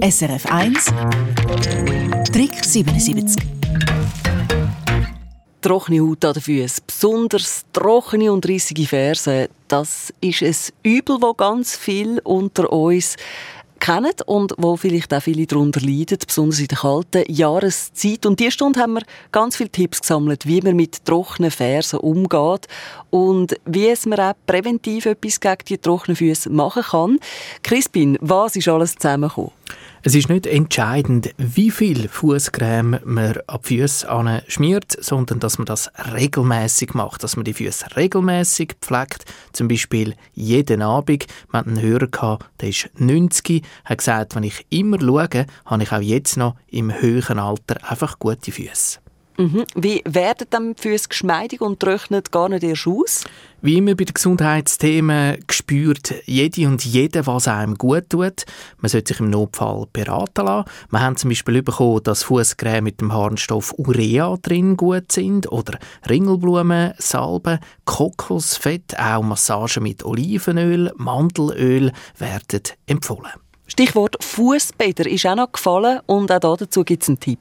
SRF 1 Trick 77 trockene Haut an den Füßen, besonders trockene und rissige Fersen, das ist ein Übel, das ganz viel unter uns kennen und wo vielleicht auch viele darunter leiden, besonders in der kalten Jahreszeit. Und diese Stunde haben wir ganz viele Tipps gesammelt, wie man mit trockenen Fersen umgeht und wie es man auch präventiv etwas gegen die trockenen Füße machen kann. Crispin, was ist alles zusammengekommen? Es ist nicht entscheidend, wie viel Fußcreme man an die Füße schmiert, sondern dass man das regelmäßig macht, dass man die Füße regelmäßig pflegt, zum Beispiel jeden Abend. Wir hatten einen Hörer gehabt, der ist 90, hat gesagt, wenn ich immer schaue, habe ich auch jetzt noch im höheren Alter einfach gute Füße. Mhm. Wie werden dann Füße geschmeidig und trocknet gar nicht erst aus? Wie immer bei den Gesundheitsthemen spürt jede und jeder, was einem gut tut. Man sollte sich im Notfall beraten lassen. Wir haben zum Beispiel bekommen, dass Fußcreme mit dem Harnstoff Urea drin gut sind oder Ringelblumen, Salben, Kokosfett, auch Massagen mit Olivenöl, Mandelöl werden empfohlen. Stichwort Fußbäder ist auch noch gefallen und auch dazu gibt es einen Tipp.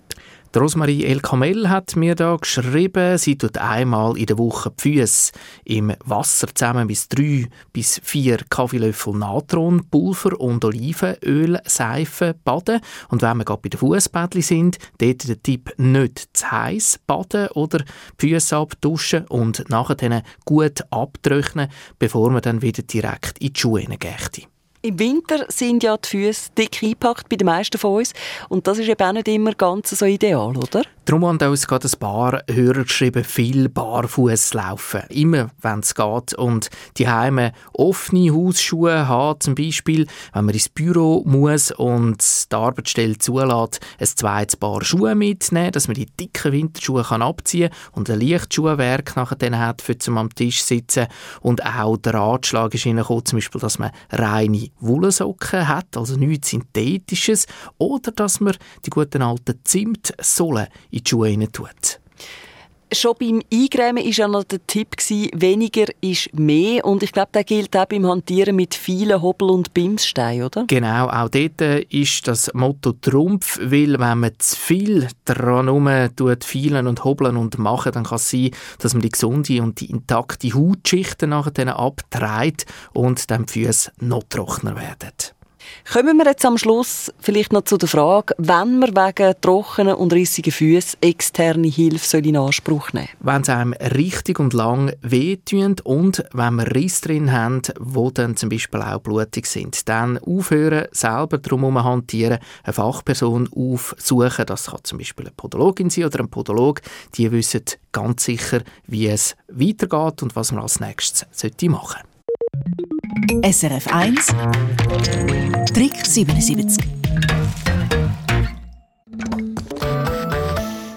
Rosmarie El Kamel hat mir da geschrieben, sie tut einmal in der Woche die Füße im Wasser zusammen bis drei bis vier Kaffeelöffel Natronpulver und Olivenöl Seife baden. Und wenn wir gerade bei den Fußbädli sind, dort der Tipp nicht zu heiß baden oder die Füße abduschen und nachher gut abtrocknen, bevor man dann wieder direkt in die Schuhe gehen. Im Winter sind ja die Füße dick eingepackt bei den meisten von uns und das ist eben auch nicht immer ganz so ideal, oder? Darum haben uns gerade ein paar Hörer geschrieben, viel barfuß laufen. Immer, wenn es geht. Und die Heime offene Hausschuhe haben, zum Beispiel, wenn man ins Büro muss und die Arbeitsstelle zulässt, ein zweites Paar Schuhe mitnehmen, dass man die dicken Winterschuhe kann abziehen kann und ein Lichtschuhwerk nachher hat, für zum am Tisch sitzen. Und auch der Ratschlag ist reingekommen, zum Beispiel, dass man reine Wollsocken hat, also nichts Synthetisches, oder dass man die guten alten Zimtsohlen in die Schuhe rein tut. Schon beim Eingrämen war ja noch der Tipp, weniger ist mehr. Und ich glaube, der gilt auch beim Hantieren mit vielen Hobel- und Bimssteinen, oder? Genau, auch dort ist das Motto Trumpf, weil wenn man zu viel herum tut, vielen und hobeln und machen, dann kann es sein, dass man die gesunde und die intakte Hautschichten nachher abtreibt und dann die Füße noch trockener werden. Kommen wir jetzt am Schluss vielleicht noch zu der Frage, wenn man wegen trockenen und rissigen Füßen externe Hilfe in Anspruch nehmen Wenn es einem richtig und lang wehtun und wenn wir Risse drin haben, die dann zum Beispiel auch blutig sind, dann aufhören, selber drum hantieren, eine Fachperson aufsuchen, das kann zum Beispiel eine Podologin sein oder ein Podolog, die wissen ganz sicher, wie es weitergeht und was man als nächstes machen. sollte. SRF 1 Trick 77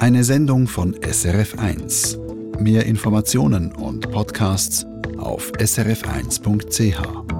Eine Sendung von SRF 1. Mehr Informationen und Podcasts auf srf1.ch.